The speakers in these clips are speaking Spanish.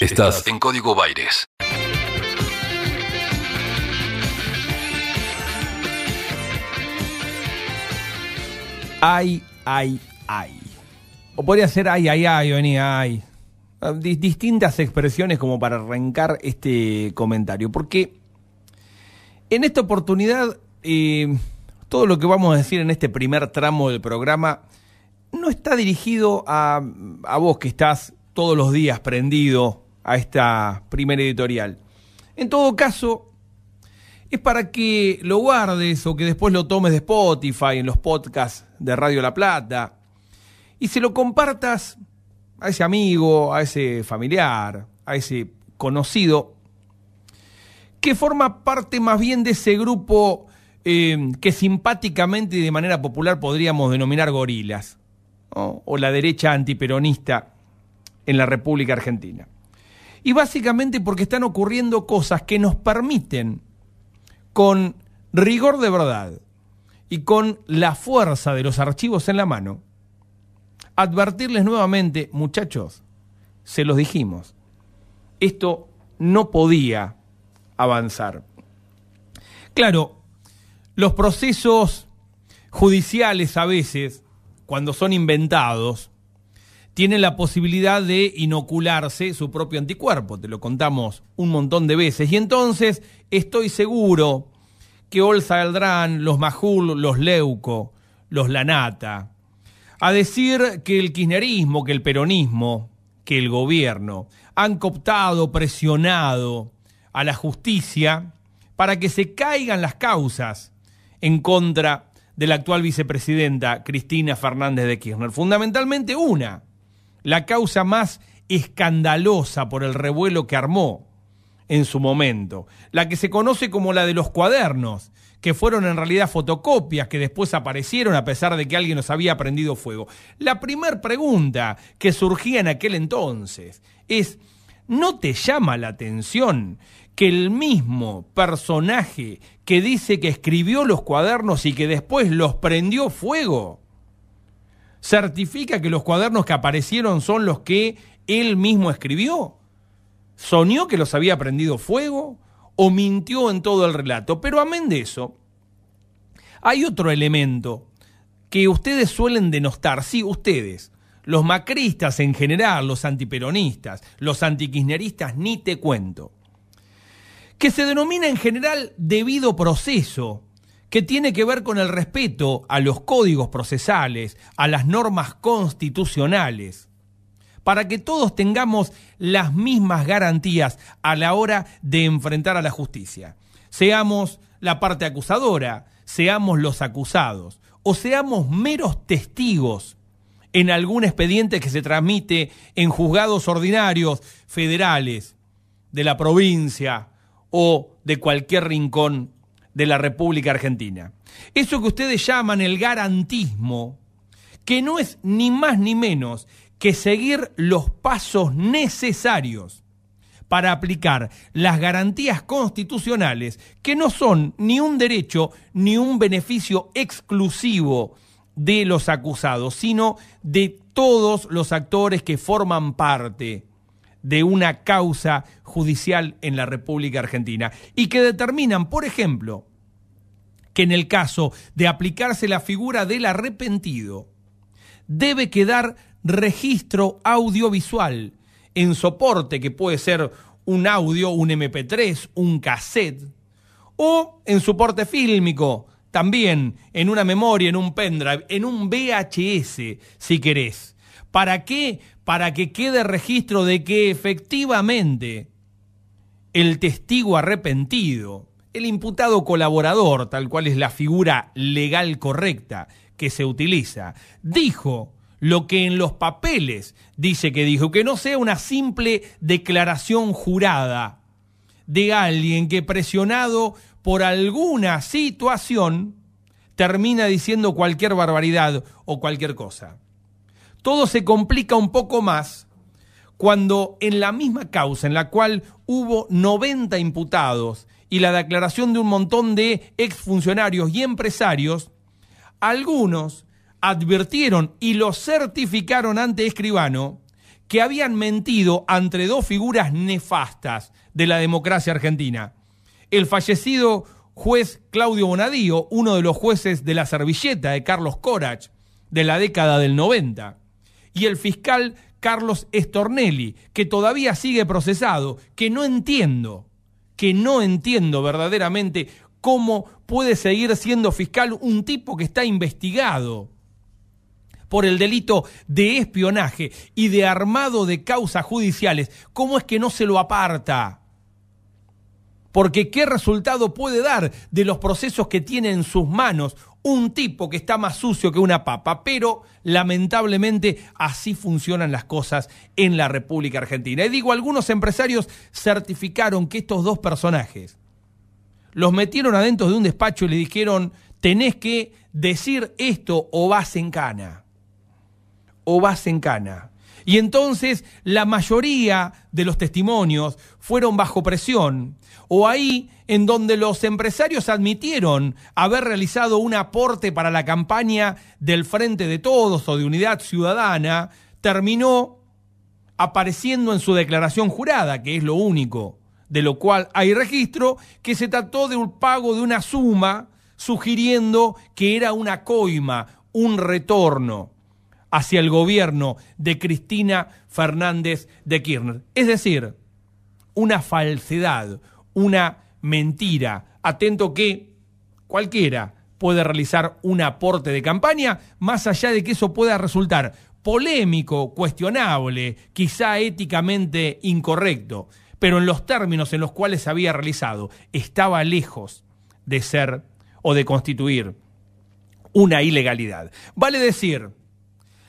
Estás en Código Baires. Ay, ay, ay. O podría ser ay, ay, ay, o venía ay. Ah, di- Distintas expresiones como para arrancar este comentario. Porque en esta oportunidad, eh, todo lo que vamos a decir en este primer tramo del programa no está dirigido a, a vos que estás todos los días prendido a esta primera editorial. En todo caso, es para que lo guardes o que después lo tomes de Spotify, en los podcasts de Radio La Plata, y se lo compartas a ese amigo, a ese familiar, a ese conocido, que forma parte más bien de ese grupo eh, que simpáticamente y de manera popular podríamos denominar gorilas, o la derecha antiperonista en la República Argentina. Y básicamente porque están ocurriendo cosas que nos permiten con rigor de verdad y con la fuerza de los archivos en la mano, advertirles nuevamente, muchachos, se los dijimos, esto no podía avanzar. Claro, los procesos judiciales a veces, cuando son inventados, tienen la posibilidad de inocularse su propio anticuerpo, te lo contamos un montón de veces. Y entonces estoy seguro que hoy saldrán los Majul, los Leuco, los Lanata, a decir que el kirchnerismo, que el peronismo, que el gobierno han cooptado, presionado a la justicia para que se caigan las causas en contra de la actual vicepresidenta Cristina Fernández de Kirchner. Fundamentalmente una, la causa más escandalosa por el revuelo que armó en su momento, la que se conoce como la de los cuadernos, que fueron en realidad fotocopias que después aparecieron a pesar de que alguien los había prendido fuego. La primera pregunta que surgía en aquel entonces es, ¿no te llama la atención que el mismo personaje que dice que escribió los cuadernos y que después los prendió fuego, certifica que los cuadernos que aparecieron son los que él mismo escribió? ¿Soñó que los había prendido fuego? ¿O mintió en todo el relato? Pero amén de eso, hay otro elemento que ustedes suelen denostar, sí, ustedes, los macristas en general, los antiperonistas, los antikirchneristas, ni te cuento, que se denomina en general debido proceso, que tiene que ver con el respeto a los códigos procesales, a las normas constitucionales, para que todos tengamos las mismas garantías a la hora de enfrentar a la justicia. Seamos la parte acusadora, seamos los acusados, o seamos meros testigos en algún expediente que se transmite en juzgados ordinarios federales de la provincia o de cualquier rincón de la República Argentina. Eso que ustedes llaman el garantismo, que no es ni más ni menos que seguir los pasos necesarios para aplicar las garantías constitucionales, que no son ni un derecho ni un beneficio exclusivo de los acusados, sino de todos los actores que forman parte de una causa judicial en la República Argentina y que determinan, por ejemplo, que en el caso de aplicarse la figura del arrepentido, debe quedar registro audiovisual en soporte que puede ser un audio, un MP3, un cassette, o en soporte fílmico, también en una memoria, en un pendrive, en un VHS, si querés. ¿Para qué? Para que quede registro de que efectivamente el testigo arrepentido, el imputado colaborador, tal cual es la figura legal correcta que se utiliza, dijo lo que en los papeles dice que dijo, que no sea una simple declaración jurada de alguien que presionado por alguna situación termina diciendo cualquier barbaridad o cualquier cosa. Todo se complica un poco más cuando en la misma causa en la cual hubo 90 imputados y la declaración de un montón de exfuncionarios y empresarios, algunos advirtieron y lo certificaron ante escribano que habían mentido ante dos figuras nefastas de la democracia argentina. El fallecido juez Claudio Bonadío, uno de los jueces de la servilleta de Carlos Corach de la década del 90, y el fiscal Carlos Estornelli, que todavía sigue procesado, que no entiendo, que no entiendo verdaderamente cómo puede seguir siendo fiscal un tipo que está investigado por el delito de espionaje y de armado de causas judiciales. ¿Cómo es que no se lo aparta? Porque ¿qué resultado puede dar de los procesos que tiene en sus manos un tipo que está más sucio que una papa? Pero lamentablemente así funcionan las cosas en la República Argentina. Y digo, algunos empresarios certificaron que estos dos personajes los metieron adentro de un despacho y le dijeron, tenés que decir esto o vas en cana. O vas en cana. Y entonces la mayoría de los testimonios fueron bajo presión. O ahí en donde los empresarios admitieron haber realizado un aporte para la campaña del Frente de Todos o de Unidad Ciudadana, terminó apareciendo en su declaración jurada, que es lo único de lo cual hay registro, que se trató de un pago de una suma sugiriendo que era una coima, un retorno hacia el gobierno de Cristina Fernández de Kirchner. Es decir, una falsedad, una mentira. Atento que cualquiera puede realizar un aporte de campaña, más allá de que eso pueda resultar polémico, cuestionable, quizá éticamente incorrecto, pero en los términos en los cuales se había realizado, estaba lejos de ser o de constituir una ilegalidad. Vale decir,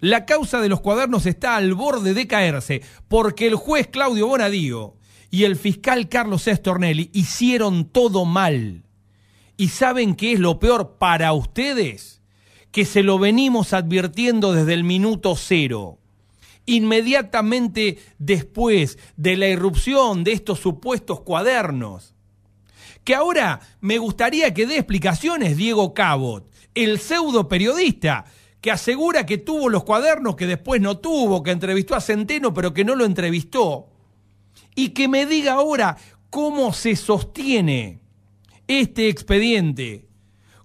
la causa de los cuadernos está al borde de caerse porque el juez Claudio Bonadío y el fiscal Carlos Estornelli hicieron todo mal. ¿Y saben qué es lo peor para ustedes? Que se lo venimos advirtiendo desde el minuto cero. Inmediatamente después de la irrupción de estos supuestos cuadernos. Que ahora me gustaría que dé explicaciones Diego Cabot, el pseudo periodista que asegura que tuvo los cuadernos que después no tuvo, que entrevistó a Centeno pero que no lo entrevistó y que me diga ahora cómo se sostiene este expediente,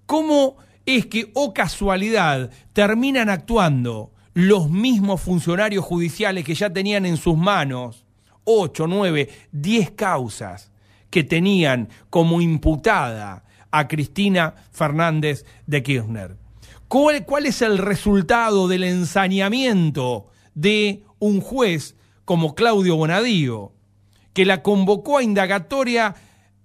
cómo es que, o oh casualidad, terminan actuando los mismos funcionarios judiciales que ya tenían en sus manos ocho, nueve, diez causas que tenían como imputada a Cristina Fernández de Kirchner. ¿Cuál, ¿Cuál, es el resultado del ensañamiento de un juez como Claudio Bonadío? que la convocó a indagatoria,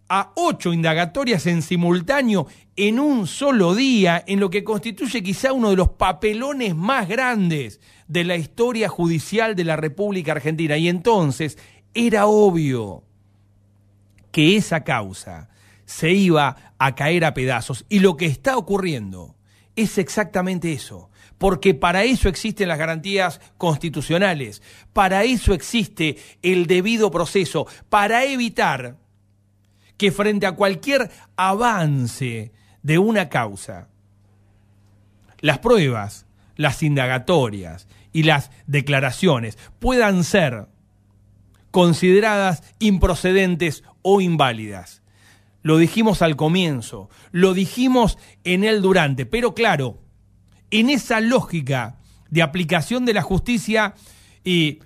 a ocho indagatorias en simultáneo en un solo día, en lo que constituye quizá uno de los papelones más grandes de la historia judicial de la República Argentina. Y entonces era obvio que esa causa se iba a caer a pedazos. Y lo que está ocurriendo es exactamente eso porque para eso existen las garantías constitucionales, para eso existe el debido proceso, para evitar que frente a cualquier avance de una causa, las pruebas, las indagatorias y las declaraciones puedan ser consideradas improcedentes o inválidas. Lo dijimos al comienzo, lo dijimos en el durante, pero claro, en esa lógica de aplicación de la justicia y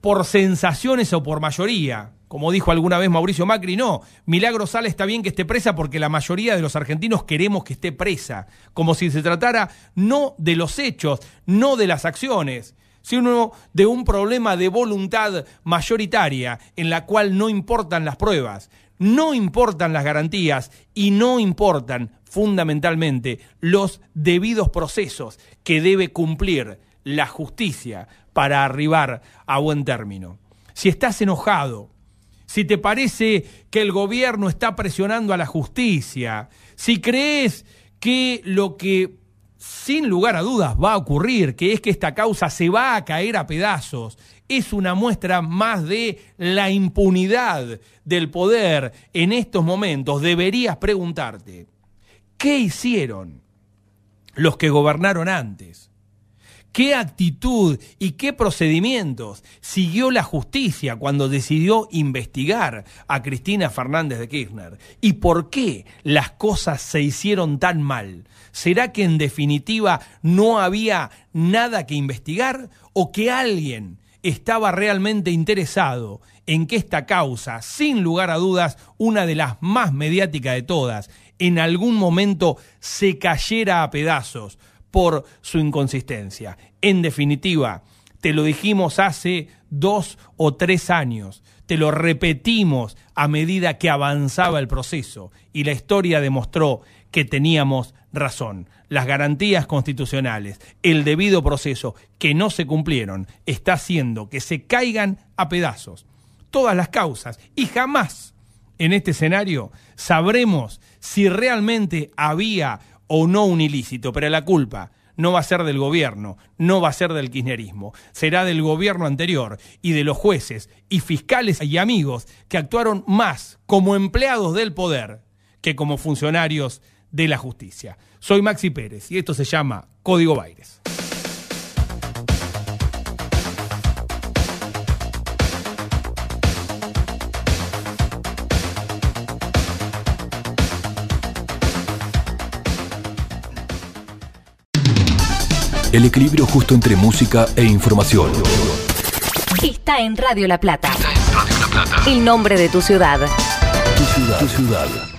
por sensaciones o por mayoría. Como dijo alguna vez Mauricio Macri, no, Milagro Sala está bien que esté presa porque la mayoría de los argentinos queremos que esté presa, como si se tratara no de los hechos, no de las acciones, sino de un problema de voluntad mayoritaria en la cual no importan las pruebas, no importan las garantías y no importan fundamentalmente los debidos procesos que debe cumplir la justicia para arribar a buen término. Si estás enojado, si te parece que el gobierno está presionando a la justicia, si crees que lo que sin lugar a dudas va a ocurrir, que es que esta causa se va a caer a pedazos, es una muestra más de la impunidad del poder en estos momentos, deberías preguntarte, ¿qué hicieron los que gobernaron antes? Qué actitud y qué procedimientos siguió la justicia cuando decidió investigar a Cristina Fernández de Kirchner y por qué las cosas se hicieron tan mal. ¿Será que en definitiva no había nada que investigar o que alguien estaba realmente interesado en que esta causa, sin lugar a dudas, una de las más mediáticas de todas, en algún momento se cayera a pedazos por su inconsistencia. En definitiva, te lo dijimos hace dos o tres años, te lo repetimos a medida que avanzaba el proceso y la historia demostró que teníamos razón. Las garantías constitucionales, el debido proceso que no se cumplieron, está haciendo que se caigan a pedazos todas las causas y jamás en este escenario sabremos si realmente había o no un ilícito, pero la culpa no va a ser del gobierno, no va a ser del kirchnerismo, será del gobierno anterior y de los jueces y fiscales y amigos que actuaron más como empleados del poder que como funcionarios de la justicia. Soy Maxi Pérez y esto se llama Código Baires. El equilibrio justo entre música e información. Está en Radio La Plata. Está en Radio La Plata. El nombre de tu ciudad. Tu ciudad. Tu ciudad.